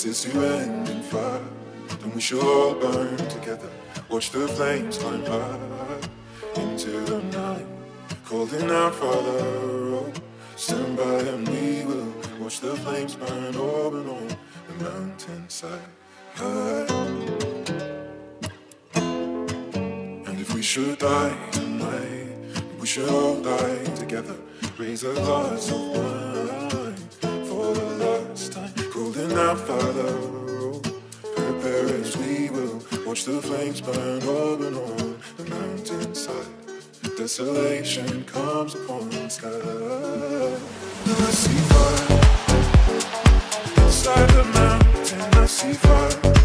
Since you're in fire. Then we should all burn together. Watch the flames climb high into the night, calling out Father. Oh, stand by and we will watch the flames burn over and on the mountainside. High. And if we should die tonight, we should all die together. Raise a glass of wine and I follow. Prepare as we will. Watch the flames burn over and on the mountainside. Desolation comes upon the sky. Now I see fire. Inside the mountain, I see fire.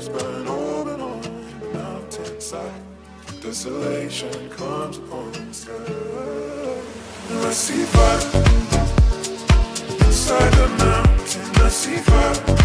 waves burn and on the mountainside. Desolation comes upon the sky. And I see fire inside the mountain. I see fire.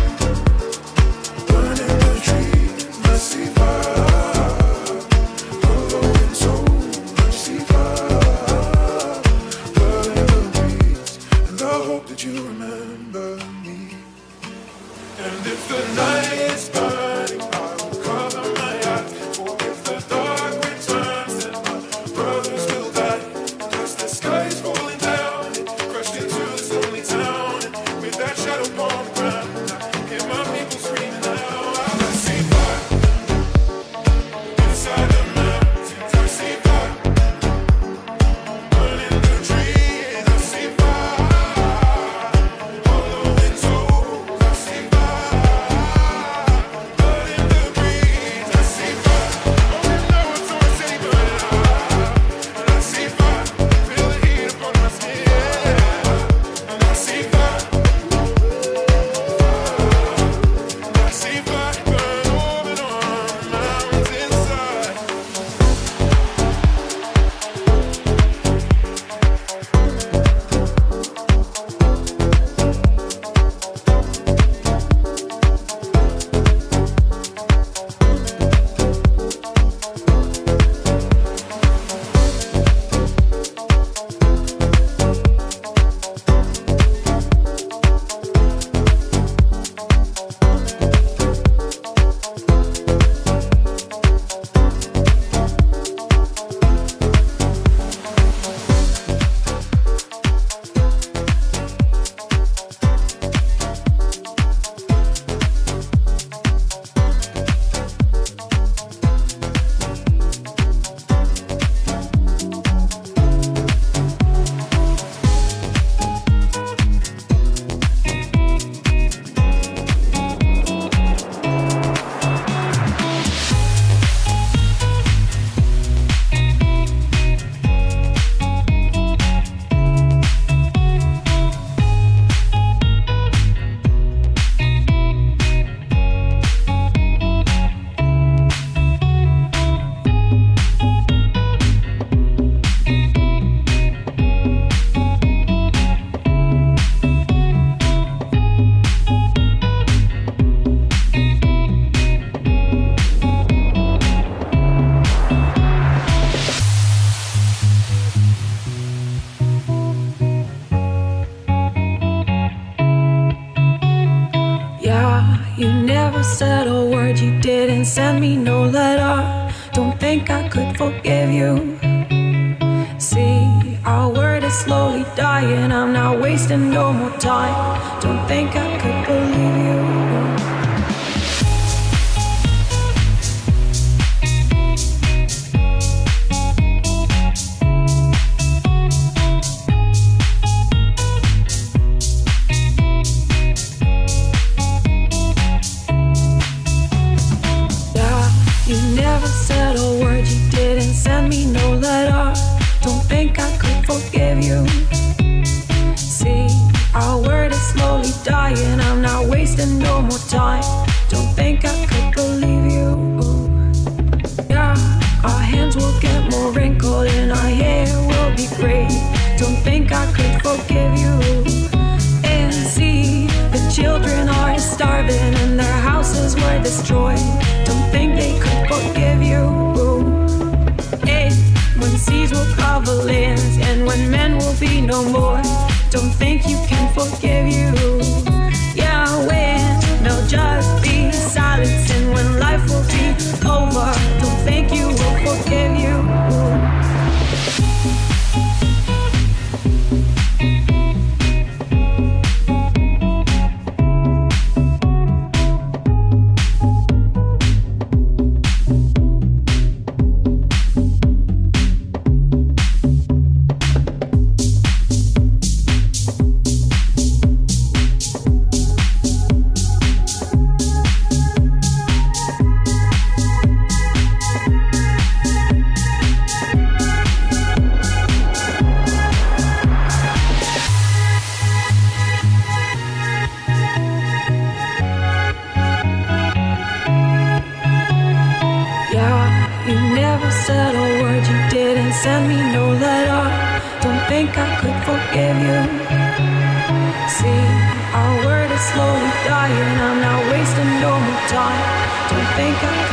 destroyed. Don't think they could forgive you. Hey, when seas will cover lands, and when men will be no more, don't think you can forgive you. Yeah, when there'll just be silence, and when life will be over, don't think you will forgive. See, our world is slowly dying. I'm not wasting no more time. Don't think I.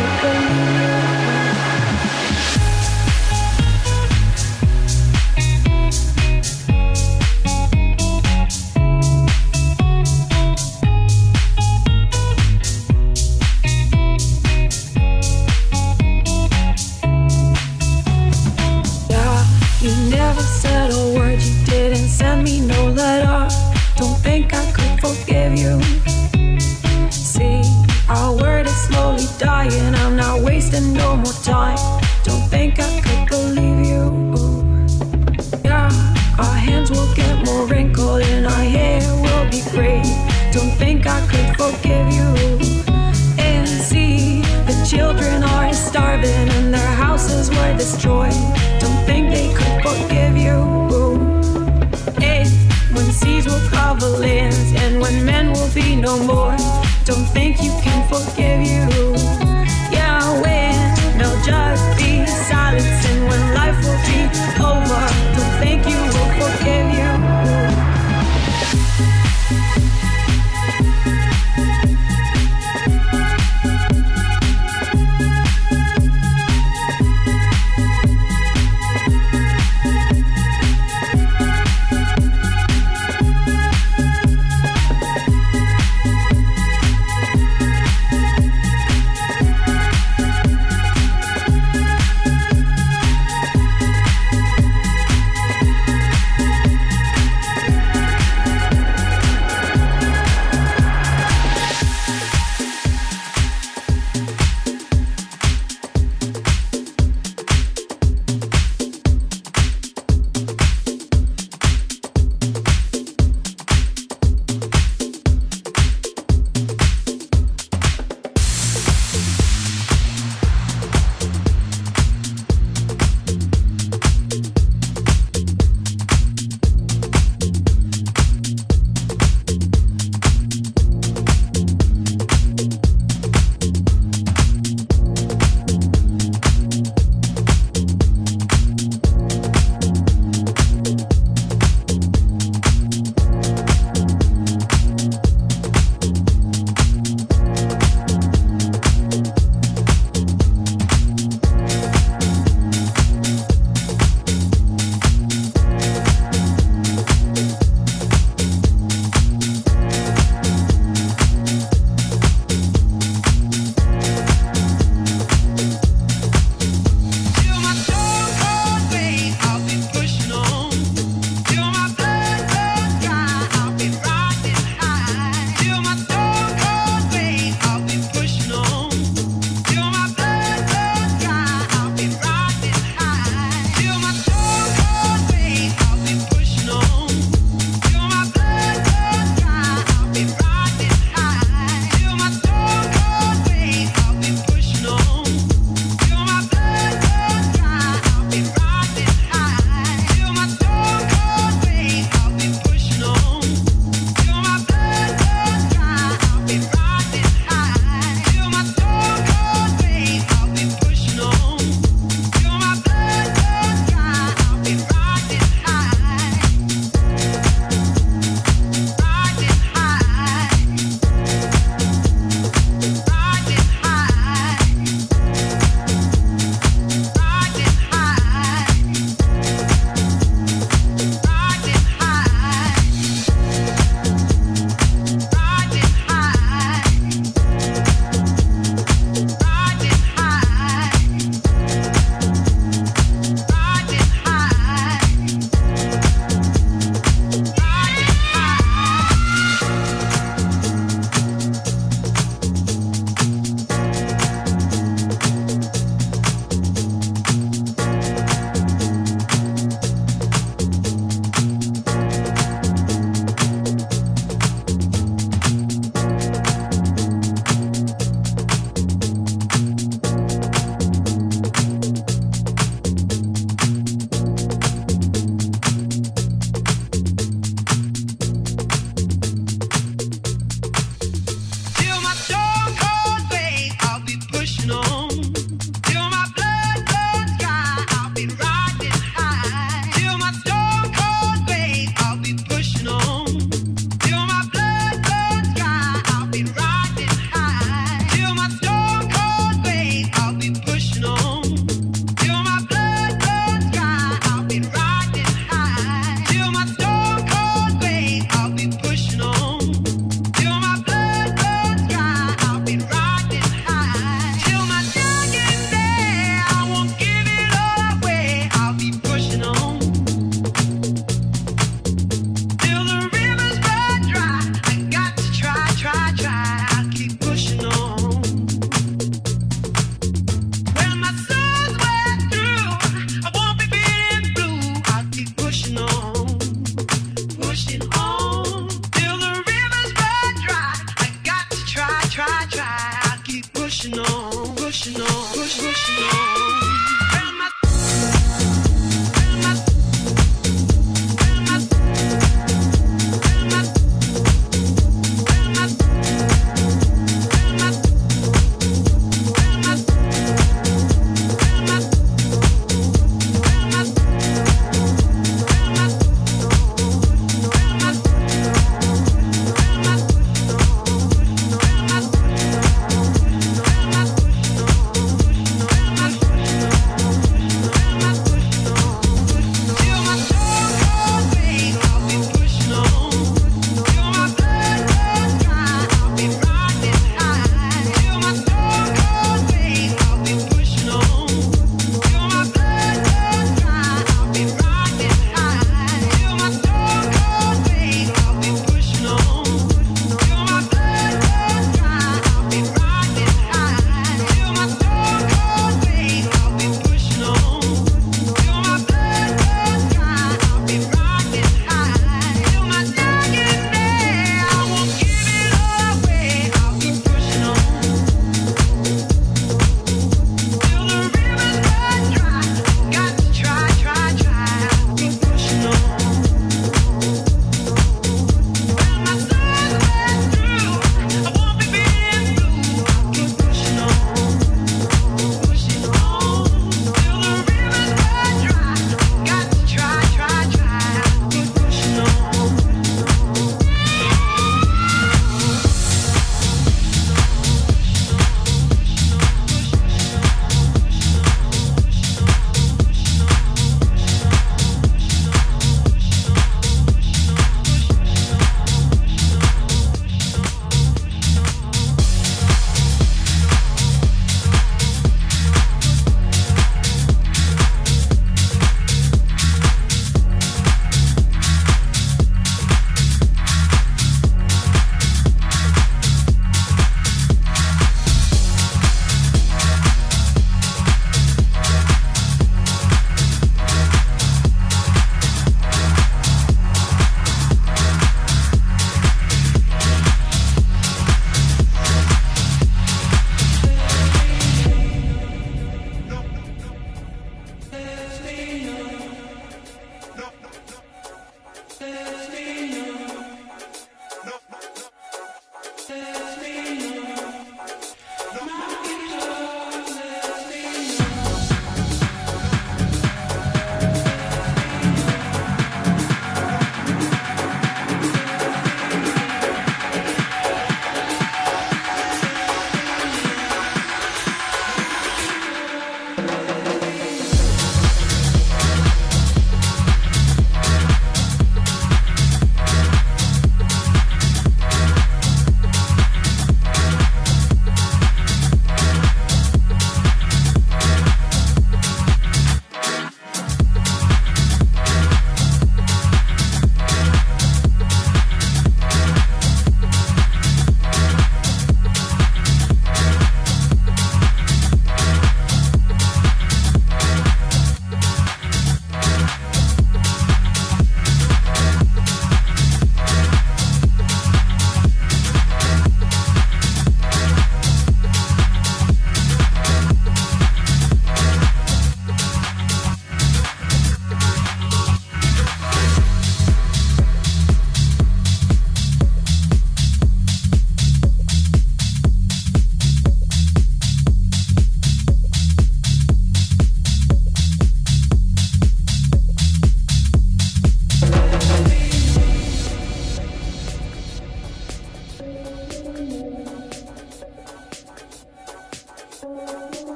tells me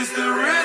is the rhythm